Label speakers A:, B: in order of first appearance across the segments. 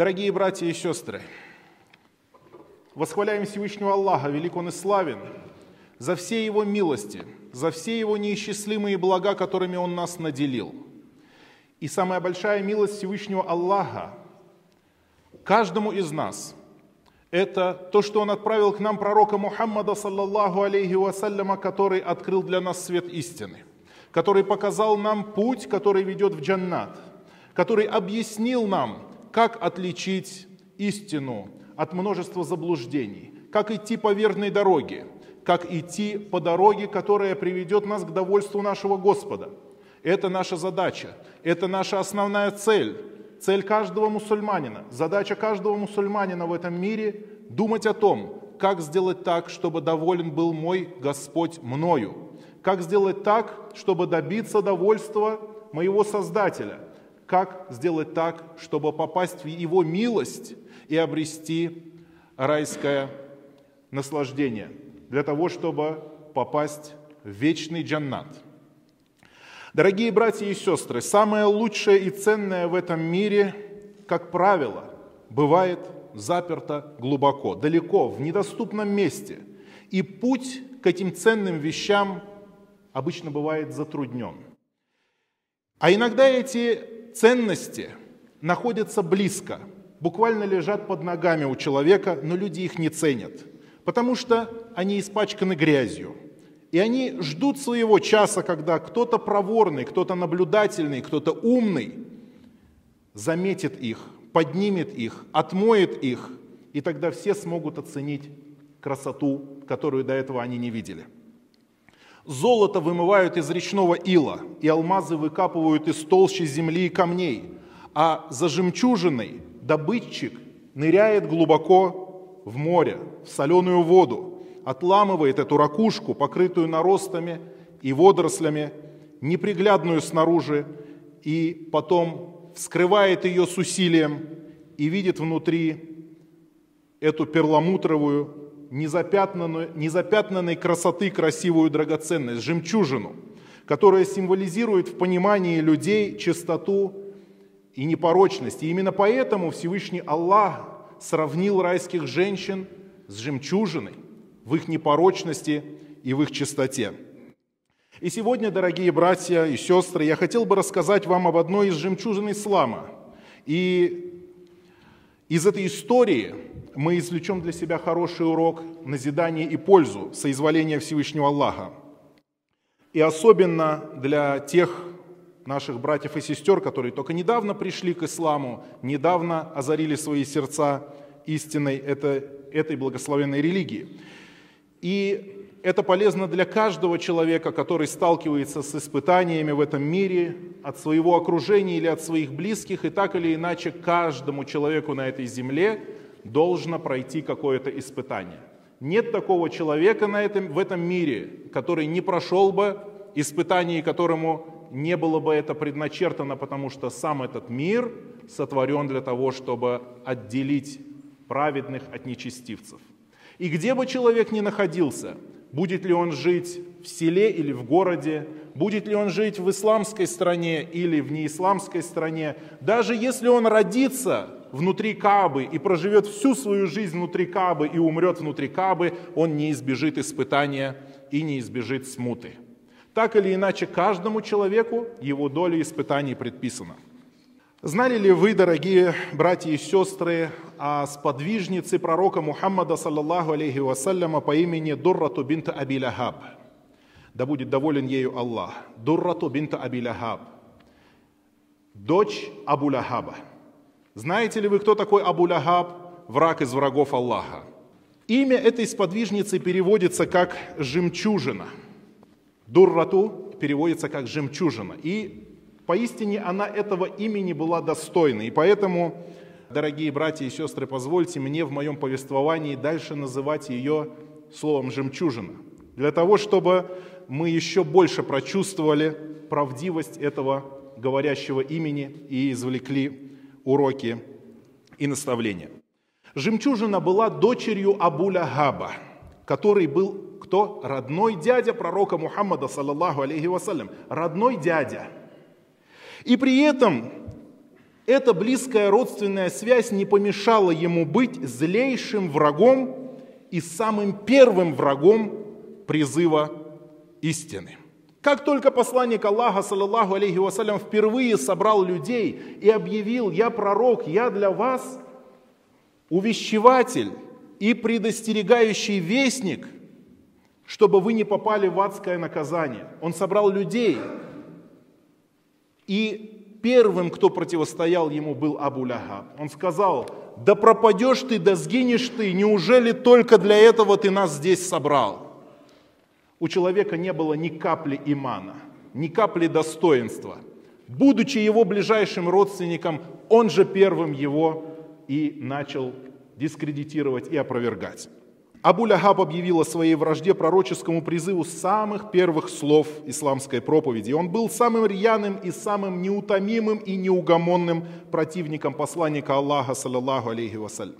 A: Дорогие братья и сестры, восхваляем Всевышнего Аллаха, велик Он и славен, за все Его милости, за все Его неисчислимые блага, которыми Он нас наделил. И самая большая милость Всевышнего Аллаха каждому из нас – это то, что Он отправил к нам пророка Мухаммада, саллаллаху алейхи вассаляма, который открыл для нас свет истины, который показал нам путь, который ведет в джаннат, который объяснил нам, как отличить истину от множества заблуждений, как идти по верной дороге, как идти по дороге, которая приведет нас к довольству нашего Господа. Это наша задача, это наша основная цель, цель каждого мусульманина. Задача каждого мусульманина в этом мире – думать о том, как сделать так, чтобы доволен был мой Господь мною, как сделать так, чтобы добиться довольства моего Создателя, как сделать так, чтобы попасть в Его милость и обрести райское наслаждение, для того, чтобы попасть в вечный джаннат. Дорогие братья и сестры, самое лучшее и ценное в этом мире, как правило, бывает заперто глубоко, далеко, в недоступном месте. И путь к этим ценным вещам обычно бывает затруднен. А иногда эти ценности находятся близко, буквально лежат под ногами у человека, но люди их не ценят, потому что они испачканы грязью. И они ждут своего часа, когда кто-то проворный, кто-то наблюдательный, кто-то умный заметит их, поднимет их, отмоет их, и тогда все смогут оценить красоту, которую до этого они не видели. Золото вымывают из речного ила, и алмазы выкапывают из толщи земли и камней, а за жемчужиной добытчик ныряет глубоко в море, в соленую воду, отламывает эту ракушку, покрытую наростами и водорослями, неприглядную снаружи, и потом вскрывает ее с усилием и видит внутри эту перламутровую незапятнанной, незапятнанной красоты красивую драгоценность, жемчужину, которая символизирует в понимании людей чистоту и непорочность. И именно поэтому Всевышний Аллах сравнил райских женщин с жемчужиной в их непорочности и в их чистоте. И сегодня, дорогие братья и сестры, я хотел бы рассказать вам об одной из жемчужин ислама. И из этой истории мы извлечем для себя хороший урок, назидание и пользу соизволения Всевышнего Аллаха. И особенно для тех наших братьев и сестер, которые только недавно пришли к исламу, недавно озарили свои сердца истиной этой, этой благословенной религии. И это полезно для каждого человека, который сталкивается с испытаниями в этом мире, от своего окружения или от своих близких, и так или иначе каждому человеку на этой земле должно пройти какое-то испытание. Нет такого человека на этом, в этом мире, который не прошел бы испытание, которому не было бы это предначертано, потому что сам этот мир сотворен для того, чтобы отделить праведных от нечестивцев. И где бы человек ни находился, будет ли он жить в селе или в городе, будет ли он жить в исламской стране или в неисламской стране, даже если он родится внутри Кабы и проживет всю свою жизнь внутри Кабы и умрет внутри Кабы, он не избежит испытания и не избежит смуты. Так или иначе, каждому человеку его доля испытаний предписана. Знали ли вы, дорогие братья и сестры, о сподвижнице пророка Мухаммада, саллаллаху алейхи вассаляма, по имени Дуррату бинта Аби Лахаб? Да будет доволен ею Аллах. Дуррату бинта Аби Лахаб. Дочь Абу Лахаба – знаете ли вы, кто такой Абу Лахаб, враг из врагов Аллаха? Имя этой сподвижницы переводится как «жемчужина». Дуррату переводится как «жемчужина». И поистине она этого имени была достойна. И поэтому, дорогие братья и сестры, позвольте мне в моем повествовании дальше называть ее словом «жемчужина». Для того, чтобы мы еще больше прочувствовали правдивость этого говорящего имени и извлекли уроки и наставления. Жемчужина была дочерью Абуля Габа, который был кто? Родной дядя пророка Мухаммада, саллаллаху алейхи вассалям. Родной дядя. И при этом эта близкая родственная связь не помешала ему быть злейшим врагом и самым первым врагом призыва истины. Как только посланник Аллаха, саллаллаху алейхи вассалям, впервые собрал людей и объявил, я пророк, я для вас увещеватель и предостерегающий вестник, чтобы вы не попали в адское наказание. Он собрал людей, и первым, кто противостоял ему, был Абу Ляхаб. Он сказал, да пропадешь ты, да сгинешь ты, неужели только для этого ты нас здесь собрал? У человека не было ни капли имана, ни капли достоинства. Будучи его ближайшим родственником, он же первым его и начал дискредитировать и опровергать. Абу Ляхаб объявил о своей вражде пророческому призыву самых первых слов исламской проповеди. Он был самым рьяным и самым неутомимым и неугомонным противником посланника Аллаха, саллаллаху алейхи вассалям.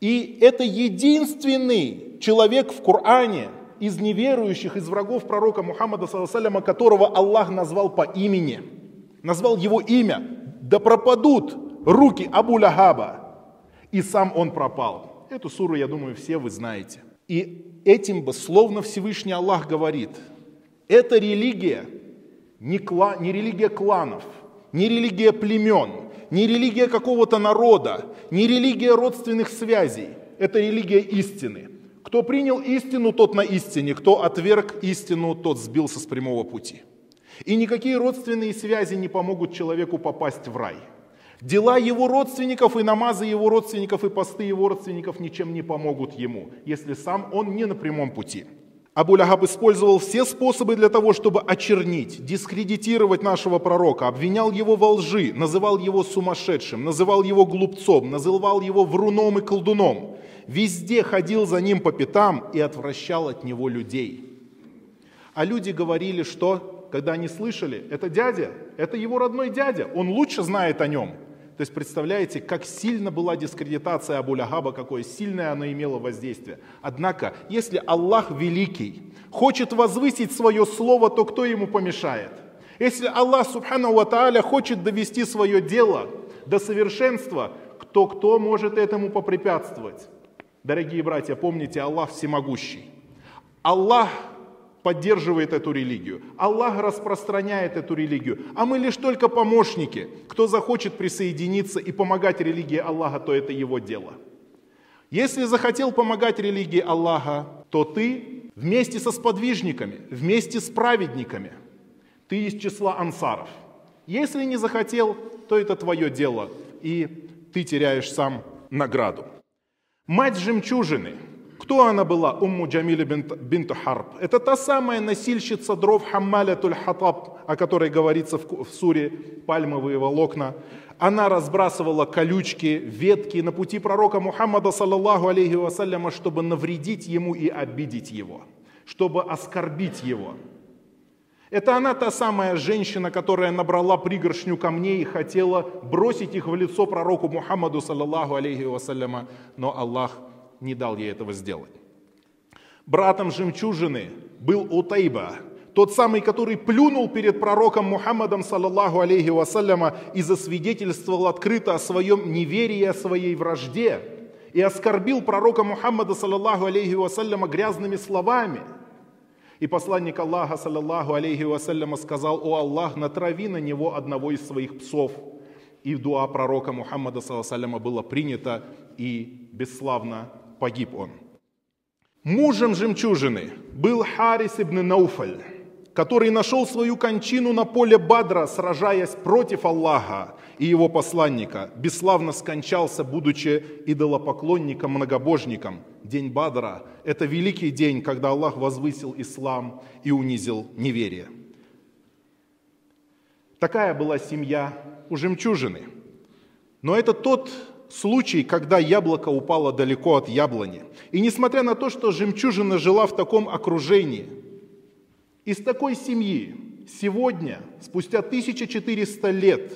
A: И это единственный человек в Коране из неверующих, из врагов пророка Мухаммада, саллаллаху которого Аллах назвал по имени, назвал его имя. Да пропадут руки Абу Ляхаба, и сам он пропал. Эту суру, я думаю, все вы знаете. И этим бы словно Всевышний Аллах говорит, эта религия не, кла, не религия кланов, не религия племен, не религия какого-то народа, не религия родственных связей. Это религия истины. Кто принял истину, тот на истине. Кто отверг истину, тот сбился с прямого пути. И никакие родственные связи не помогут человеку попасть в рай – Дела его родственников и намазы его родственников и посты его родственников ничем не помогут ему, если сам он не на прямом пути. Абу Лягаб использовал все способы для того, чтобы очернить, дискредитировать нашего пророка, обвинял его во лжи, называл его сумасшедшим, называл его глупцом, называл его вруном и колдуном. Везде ходил за ним по пятам и отвращал от него людей. А люди говорили, что, когда они слышали, это дядя, это его родной дядя, он лучше знает о нем – то есть представляете, как сильно была дискредитация Абу Ляхаба, какое сильное она имела воздействие. Однако, если Аллах великий хочет возвысить свое слово, то кто ему помешает? Если Аллах, субхану ва тааля, хочет довести свое дело до совершенства, то кто может этому попрепятствовать? Дорогие братья, помните, Аллах всемогущий. Аллах поддерживает эту религию. Аллах распространяет эту религию. А мы лишь только помощники. Кто захочет присоединиться и помогать религии Аллаха, то это его дело. Если захотел помогать религии Аллаха, то ты вместе со сподвижниками, вместе с праведниками, ты из числа ансаров. Если не захотел, то это твое дело, и ты теряешь сам награду. Мать жемчужины – кто она была? Умму Джамиля бинту Харб. Это та самая носильщица дров Хаммаля Туль Хатаб, о которой говорится в, в суре «Пальмовые волокна». Она разбрасывала колючки, ветки на пути пророка Мухаммада, саллаллаху алейхи вассаляма, чтобы навредить ему и обидеть его, чтобы оскорбить его. Это она та самая женщина, которая набрала пригоршню камней и хотела бросить их в лицо пророку Мухаммаду, саллаллаху алейхи вассаляма, но Аллах не дал ей этого сделать. Братом жемчужины был Утайба, тот самый, который плюнул перед пророком Мухаммадом, саллаллаху алейхи вассаляма, и засвидетельствовал открыто о своем неверии, о своей вражде, и оскорбил пророка Мухаммада, саллаллаху алейхи вассаляма, грязными словами. И посланник Аллаха, саллаллаху алейхи вассаляма, сказал, «О Аллах, натрави на него одного из своих псов». И дуа пророка Мухаммада, саллаллаху алейхи было принято и бесславно погиб он. Мужем жемчужины был Харис ибн Науфаль, который нашел свою кончину на поле Бадра, сражаясь против Аллаха и его посланника. Бесславно скончался, будучи идолопоклонником-многобожником. День Бадра – это великий день, когда Аллах возвысил ислам и унизил неверие. Такая была семья у жемчужины. Но это тот случай, когда яблоко упало далеко от яблони. И несмотря на то, что жемчужина жила в таком окружении, из такой семьи сегодня, спустя 1400 лет,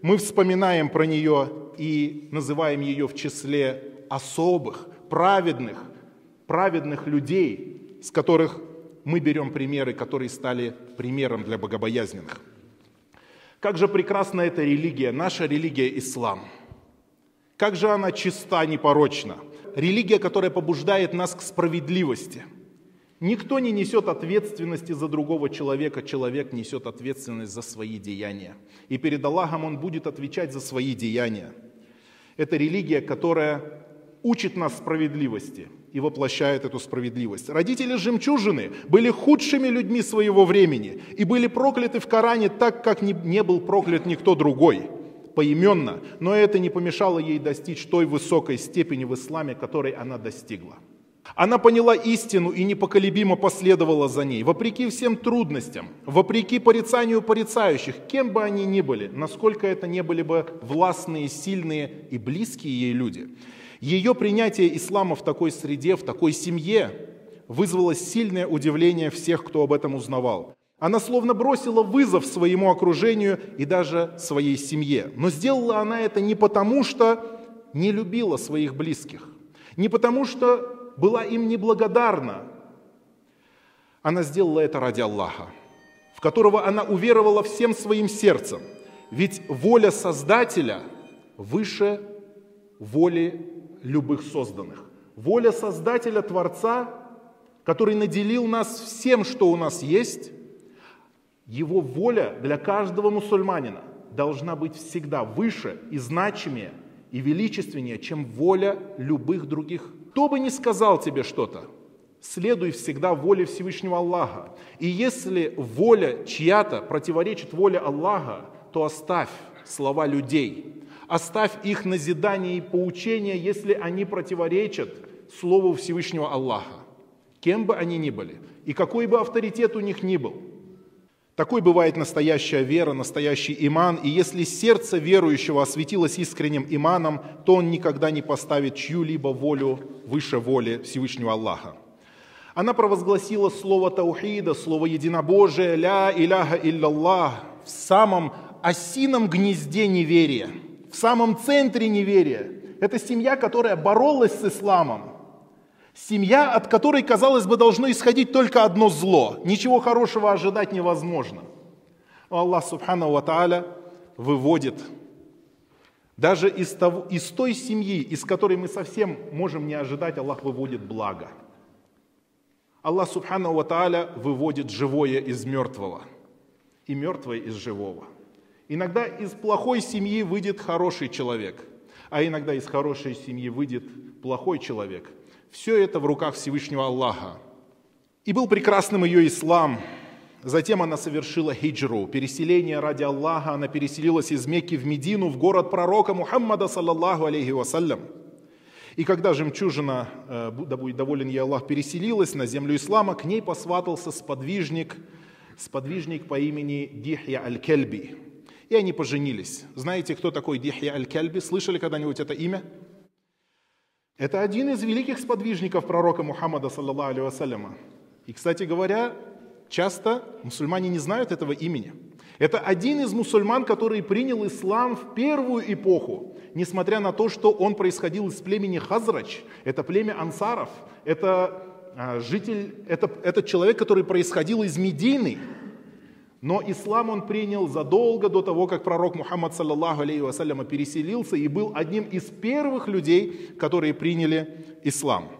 A: мы вспоминаем про нее и называем ее в числе особых, праведных, праведных людей, с которых мы берем примеры, которые стали примером для богобоязненных. Как же прекрасна эта религия, наша религия ислам. Как же она чиста, непорочна. Религия, которая побуждает нас к справедливости. Никто не несет ответственности за другого человека, человек несет ответственность за свои деяния. И перед Аллахом он будет отвечать за свои деяния. Это религия, которая учит нас справедливости и воплощает эту справедливость. Родители жемчужины были худшими людьми своего времени и были прокляты в Коране так, как не был проклят никто другой поименно, но это не помешало ей достичь той высокой степени в исламе, которой она достигла. Она поняла истину и непоколебимо последовала за ней, вопреки всем трудностям, вопреки порицанию порицающих, кем бы они ни были, насколько это не были бы властные, сильные и близкие ей люди. Ее принятие ислама в такой среде, в такой семье вызвало сильное удивление всех, кто об этом узнавал. Она словно бросила вызов своему окружению и даже своей семье. Но сделала она это не потому, что не любила своих близких, не потому, что была им неблагодарна. Она сделала это ради Аллаха, в которого она уверовала всем своим сердцем. Ведь воля Создателя выше воли любых созданных. Воля Создателя, Творца, который наделил нас всем, что у нас есть, его воля для каждого мусульманина должна быть всегда выше и значимее и величественнее, чем воля любых других. Кто бы ни сказал тебе что-то, следуй всегда воле Всевышнего Аллаха. И если воля чья-то противоречит воле Аллаха, то оставь слова людей, оставь их назидание и поучение, если они противоречат Слову Всевышнего Аллаха, кем бы они ни были, и какой бы авторитет у них ни был – такой бывает настоящая вера, настоящий иман, и если сердце верующего осветилось искренним иманом, то он никогда не поставит чью-либо волю выше воли Всевышнего Аллаха. Она провозгласила слово таухида, слово единобожия, ля иляха илляллах, в самом осином гнезде неверия, в самом центре неверия. Это семья, которая боролась с исламом, Семья, от которой, казалось бы, должно исходить только одно зло. Ничего хорошего ожидать невозможно. Но Аллах Субхану Ва Тааля выводит даже из, того, из той семьи, из которой мы совсем можем не ожидать, Аллах выводит благо. Аллах Субхану Ва Тааля выводит живое из мертвого и мертвое из живого. Иногда из плохой семьи выйдет хороший человек, а иногда из хорошей семьи выйдет плохой человек – все это в руках Всевышнего Аллаха. И был прекрасным ее ислам. Затем она совершила хиджру, переселение ради Аллаха. Она переселилась из Мекки в Медину, в город пророка Мухаммада, саллаллаху алейхи вассалям. И когда жемчужина, э, да будет доволен ей Аллах, переселилась на землю ислама, к ней посватался сподвижник, сподвижник по имени Дихья Аль-Кельби. И они поженились. Знаете, кто такой Дихья Аль-Кельби? Слышали когда-нибудь это имя? Это один из великих сподвижников пророка Мухаммада, саллаллаху алейhi И, кстати говоря, часто мусульмане не знают этого имени. Это один из мусульман, который принял ислам в первую эпоху, несмотря на то, что он происходил из племени Хазрач, это племя ансаров, это а, житель, это, это человек, который происходил из Медины, но ислам он принял задолго до того, как пророк Мухаммад, саллаллаху алейхи вассаляма, переселился и был одним из первых людей, которые приняли ислам.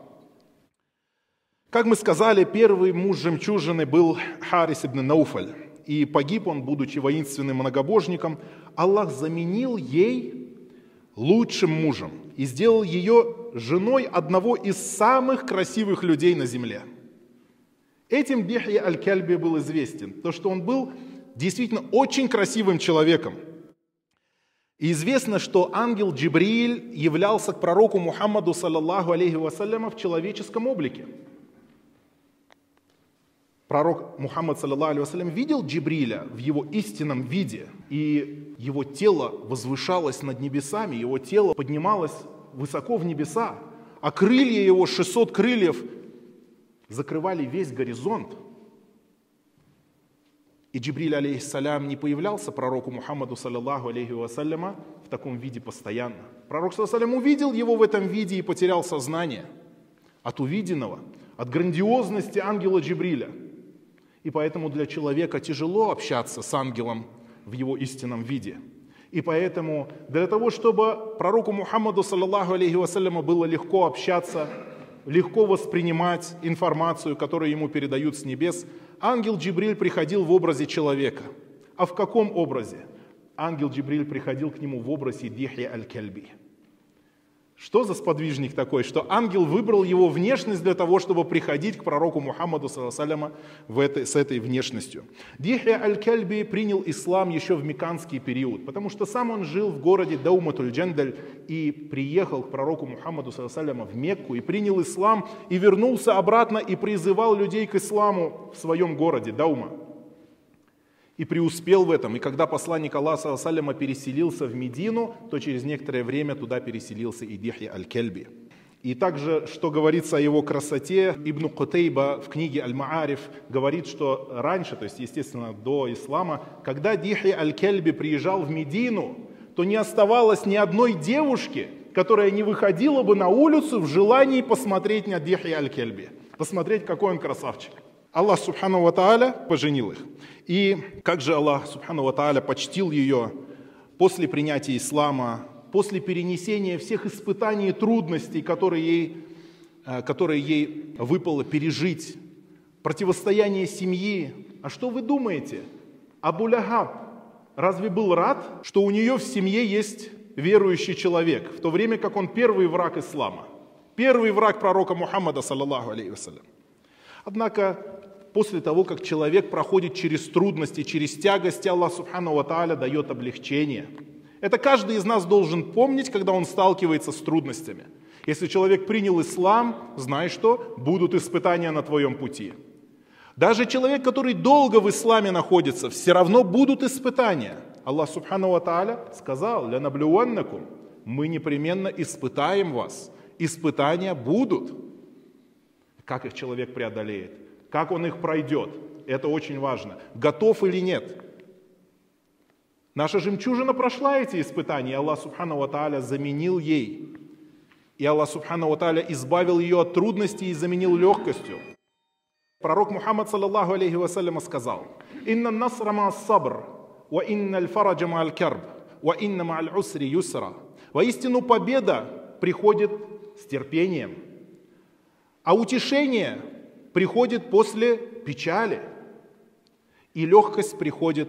A: Как мы сказали, первый муж жемчужины был Харис ибн Науфаль. И погиб он, будучи воинственным многобожником. Аллах заменил ей лучшим мужем и сделал ее женой одного из самых красивых людей на земле – Этим Бихья Аль-Кальби был известен, то что он был действительно очень красивым человеком. И известно, что ангел Джибриль являлся к пророку Мухаммаду, саллаллаху алейхи вассаляма, в человеческом облике. Пророк Мухаммад, саллаллаху алейхи вассалям, видел Джибриля в его истинном виде, и его тело возвышалось над небесами, его тело поднималось высоко в небеса, а крылья его, 600 крыльев, закрывали весь горизонт. И Джибриль, алейхиссалям, не появлялся пророку Мухаммаду, саллаллаху алейхи вассаляма, в таком виде постоянно. Пророк, саллаллаху увидел его в этом виде и потерял сознание от увиденного, от грандиозности ангела Джибриля. И поэтому для человека тяжело общаться с ангелом в его истинном виде. И поэтому для того, чтобы пророку Мухаммаду, саллаллаху алейхи вассаляма, было легко общаться, легко воспринимать информацию, которую ему передают с небес, ангел Джибриль приходил в образе человека. А в каком образе? Ангел Джибриль приходил к нему в образе Дихи аль-Кальби – что за сподвижник такой, что ангел выбрал его внешность для того, чтобы приходить к пророку Мухаммаду саллама в этой, с этой внешностью. Дихля аль-Кальби принял ислам еще в меканский период, потому что сам он жил в городе Дауматуль-Джандаль и приехал к пророку Мухаммаду саллама в Мекку и принял ислам и вернулся обратно и призывал людей к исламу в своем городе Даума и преуспел в этом. И когда посланник Аллаха Саляма переселился в Медину, то через некоторое время туда переселился и Дихья Аль-Кельби. И также, что говорится о его красоте, Ибн Кутейба в книге Аль-Маариф говорит, что раньше, то есть, естественно, до ислама, когда Дихи Аль-Кельби приезжал в Медину, то не оставалось ни одной девушки, которая не выходила бы на улицу в желании посмотреть на Дихи Аль-Кельби, посмотреть, какой он красавчик. Аллах Субхану Ва Тааля поженил их. И как же Аллах Субхану Ва Тааля почтил ее после принятия ислама, после перенесения всех испытаний и трудностей, которые ей, э, которые ей выпало пережить, противостояние семьи. А что вы думаете? Абу Лягаб разве был рад, что у нее в семье есть верующий человек, в то время как он первый враг ислама, первый враг пророка Мухаммада, саллаллаху алейхи вассалям. Однако после того, как человек проходит через трудности, через тягости, Аллах Субхану Ва дает облегчение. Это каждый из нас должен помнить, когда он сталкивается с трудностями. Если человек принял ислам, знай, что будут испытания на твоем пути. Даже человек, который долго в исламе находится, все равно будут испытания. Аллах Субхану Ва Тааля сказал, «Ля наблюваннакум» мы непременно испытаем вас. Испытания будут. Как их человек преодолеет? Как он их пройдет. Это очень важно. Готов или нет. Наша жемчужина прошла эти испытания, и Аллах Субхану Ва заменил ей. И Аллах Субхану Ва избавил ее от трудностей и заменил легкостью. Пророк Мухаммад, саллаллаху алейхи вассаляма, сказал, «Инна насра ма сабр, ва инна аль-фараджа ма аль-карб, ва инна ма аль-усри юсра». Воистину победа приходит с терпением, а утешение приходит после печали, и легкость приходит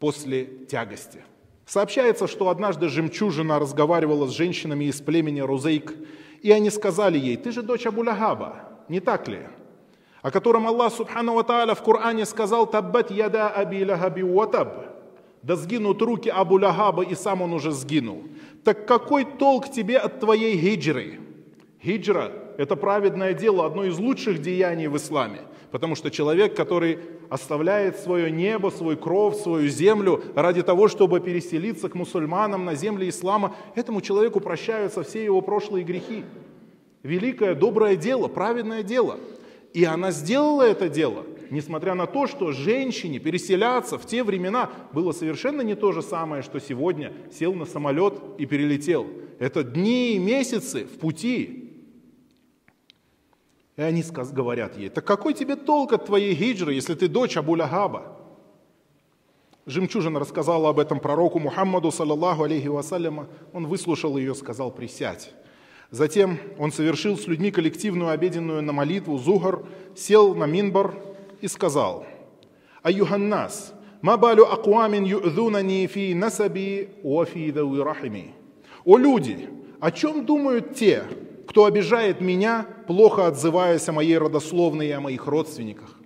A: после тягости. Сообщается, что однажды жемчужина разговаривала с женщинами из племени Рузейк, и они сказали ей, ты же дочь Абулягаба, не так ли? О котором Аллах Субхану Ва в Коране сказал, таббат яда аби лагаби ватаб, да сгинут руки Абу Лягаба, и сам он уже сгинул. Так какой толк тебе от твоей хиджры? Хиджра – это праведное дело, одно из лучших деяний в исламе. Потому что человек, который оставляет свое небо, свой кров, свою землю ради того, чтобы переселиться к мусульманам на земле ислама, этому человеку прощаются все его прошлые грехи. Великое, доброе дело, праведное дело. И она сделала это дело, несмотря на то, что женщине переселяться в те времена было совершенно не то же самое, что сегодня сел на самолет и перелетел. Это дни и месяцы в пути, и они говорят ей, так какой тебе толк от твоей хиджры, если ты дочь Абу-Лягаба? Жемчужина рассказала об этом пророку Мухаммаду, саллаллаху алейхи вассаляма. Он выслушал ее, сказал, присядь. Затем он совершил с людьми коллективную обеденную на молитву, зугар, сел на минбар и сказал, «Аюханнас, ма балю акуамин ю'зунани фи насаби ва фи рахими». «О люди, о чем думают те, кто обижает меня, плохо отзываясь о моей родословной и о моих родственниках.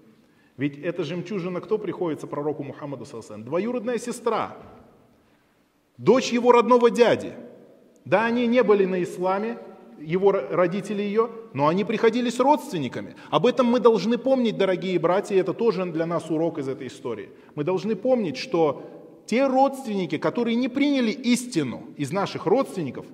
A: Ведь эта жемчужина кто приходится пророку Мухаммаду Сасан? Двоюродная сестра, дочь его родного дяди. Да, они не были на исламе, его родители ее, но они приходились родственниками. Об этом мы должны помнить, дорогие братья, это тоже для нас урок из этой истории. Мы должны помнить, что те родственники, которые не приняли истину из наших родственников,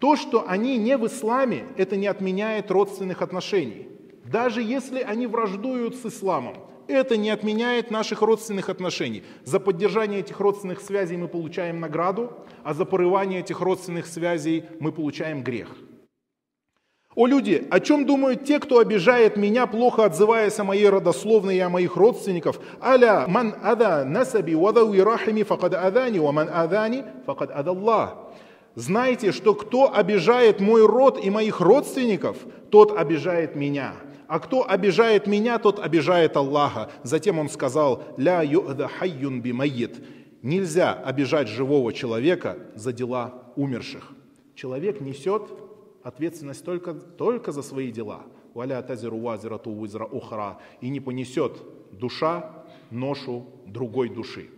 A: то, что они не в исламе, это не отменяет родственных отношений. Даже если они враждуют с исламом, это не отменяет наших родственных отношений. За поддержание этих родственных связей мы получаем награду, а за порывание этих родственных связей мы получаем грех. «О люди, о чем думают те, кто обижает меня, плохо отзываясь о моей родословной и о моих родственников? Аля ман ада насаби вадауи рахими факад адани, ва ман адани факад адаллах». Знайте, что кто обижает мой род и моих родственников, тот обижает меня. А кто обижает меня, тот обижает Аллаха. Затем он сказал, «Ля ю'да хайюн бимайит». Нельзя обижать живого человека за дела умерших. Человек несет ответственность только, только за свои дела. «Валя тазиру вазирату визра ухра» и не понесет душа ношу другой души.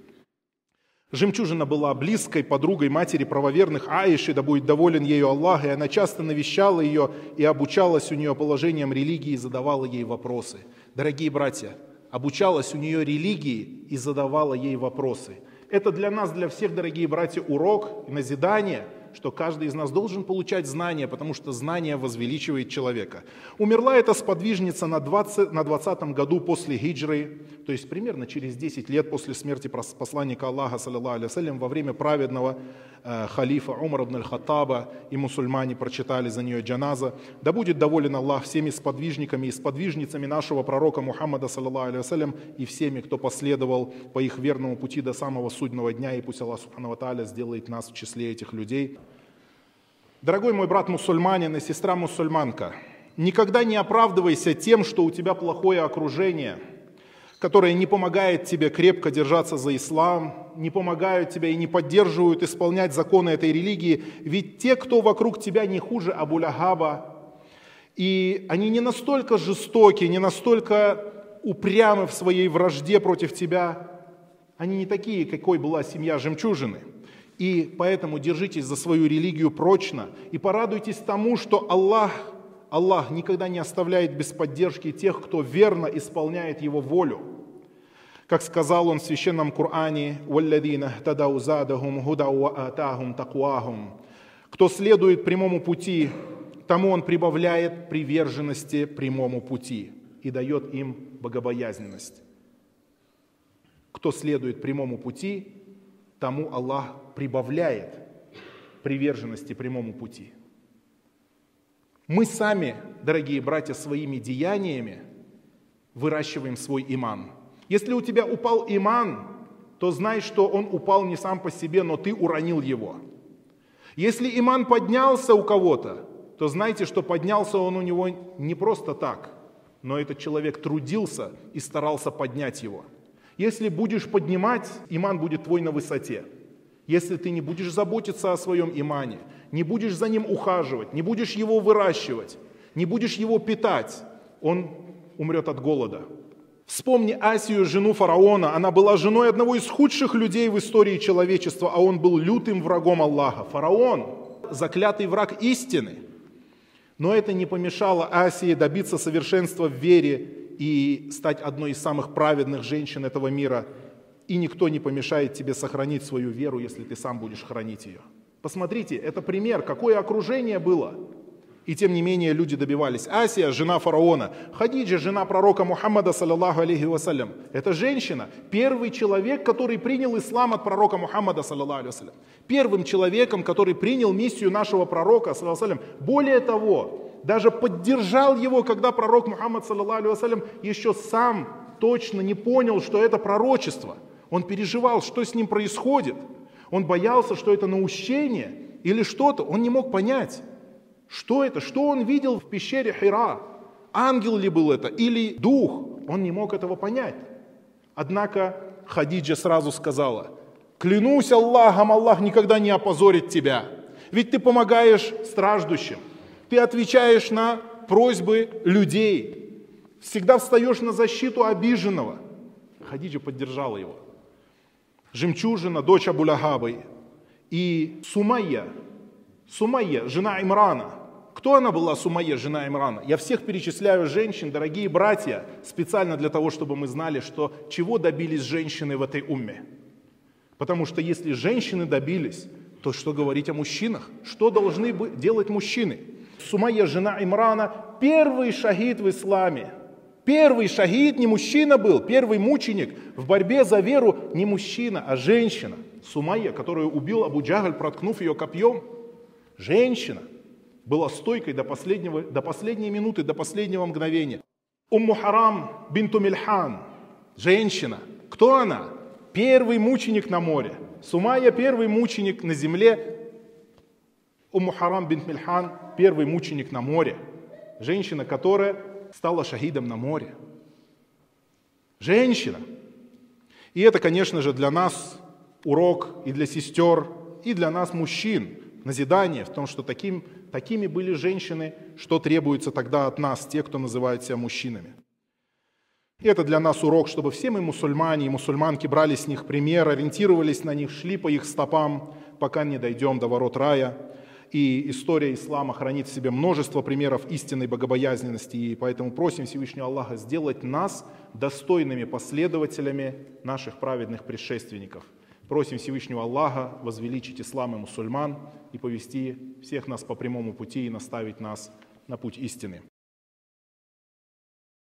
A: Жемчужина была близкой подругой матери правоверных Аиши, да будет доволен ею Аллах, и она часто навещала ее и обучалась у нее положением религии и задавала ей вопросы. Дорогие братья, обучалась у нее религии и задавала ей вопросы. Это для нас, для всех, дорогие братья, урок и назидание – что каждый из нас должен получать знания, потому что знание возвеличивает человека. Умерла эта сподвижница на, 20, на 20 году после хиджры, то есть примерно через 10 лет после смерти посланника Аллаха, саллиллаху во время праведного э, халифа Умара ибн аль-Хаттаба, и мусульмане прочитали за нее джаназа. Да будет доволен Аллах всеми сподвижниками и сподвижницами нашего пророка Мухаммада, саллиллаху и всеми, кто последовал по их верному пути до самого судного дня, и пусть Аллах, субхану сделает нас в числе этих людей. Дорогой мой брат мусульманин и сестра мусульманка, никогда не оправдывайся тем, что у тебя плохое окружение, которое не помогает тебе крепко держаться за ислам, не помогают тебе и не поддерживают исполнять законы этой религии, ведь те, кто вокруг тебя не хуже Абу Лягаба, и они не настолько жестоки, не настолько упрямы в своей вражде против тебя, они не такие, какой была семья жемчужины – и поэтому держитесь за свою религию прочно и порадуйтесь тому, что Аллах, Аллах никогда не оставляет без поддержки тех, кто верно исполняет Его волю. Как сказал он в Священном Коране, кто следует прямому пути, тому он прибавляет приверженности прямому пути и дает им богобоязненность. Кто следует прямому пути, тому Аллах прибавляет приверженности прямому пути. Мы сами, дорогие братья, своими деяниями выращиваем свой иман. Если у тебя упал иман, то знай, что он упал не сам по себе, но ты уронил его. Если иман поднялся у кого-то, то знайте, что поднялся он у него не просто так, но этот человек трудился и старался поднять его. Если будешь поднимать, иман будет твой на высоте. Если ты не будешь заботиться о своем имане, не будешь за ним ухаживать, не будешь его выращивать, не будешь его питать, он умрет от голода. Вспомни Асию, жену фараона. Она была женой одного из худших людей в истории человечества, а он был лютым врагом Аллаха. Фараон, заклятый враг истины. Но это не помешало Асии добиться совершенства в вере и стать одной из самых праведных женщин этого мира – и никто не помешает тебе сохранить свою веру, если ты сам будешь хранить ее. Посмотрите, это пример, какое окружение было. И тем не менее люди добивались. Асия, жена фараона, Хадиджа, жена пророка Мухаммада, саллаллаху алейхи вассалям. Это женщина, первый человек, который принял ислам от пророка Мухаммада, саллаллаху алейхи вассалям. Первым человеком, который принял миссию нашего пророка, саллаллаху алейхи Более того, даже поддержал его, когда пророк Мухаммад, вассалям, еще сам точно не понял, что это пророчество – он переживал, что с ним происходит. Он боялся, что это наущение или что-то. Он не мог понять, что это, что он видел в пещере Хира. Ангел ли был это или дух? Он не мог этого понять. Однако Хадиджа сразу сказала, клянусь Аллахом, Аллах никогда не опозорит тебя. Ведь ты помогаешь страждущим, ты отвечаешь на просьбы людей, всегда встаешь на защиту обиженного. Хадиджа поддержала его жемчужина, дочь Абулягабы, и Сумайя, Сумайя, жена Имрана. Кто она была, Сумайя, жена Имрана? Я всех перечисляю женщин, дорогие братья, специально для того, чтобы мы знали, что чего добились женщины в этой умме. Потому что если женщины добились, то что говорить о мужчинах? Что должны делать мужчины? Сумайя, жена Имрана, первый шахид в исламе – Первый шахид не мужчина был, первый мученик в борьбе за веру не мужчина, а женщина. Сумайя, которую убил Абу Джагаль, проткнув ее копьем. Женщина. была стойкой до, последнего, до последней минуты, до последнего мгновения. Умму Харам бинту Мильхан, женщина. Кто она? Первый мученик на море. Сумая первый мученик на земле. Умму Харам бинт Мильхан первый мученик на море. Женщина, которая стала шахидом на море. Женщина. И это, конечно же, для нас урок и для сестер, и для нас, мужчин, назидание в том, что таким, такими были женщины, что требуется тогда от нас, те, кто называют себя мужчинами. И это для нас урок, чтобы все мы мусульмане и мусульманки брали с них пример, ориентировались на них, шли по их стопам, пока не дойдем до ворот рая. И история ислама хранит в себе множество примеров истинной богобоязненности, и поэтому просим Всевышнего Аллаха сделать нас достойными последователями наших праведных предшественников – Просим Всевышнего Аллаха возвеличить ислам и мусульман и повести всех нас по прямому пути и наставить нас на путь истины.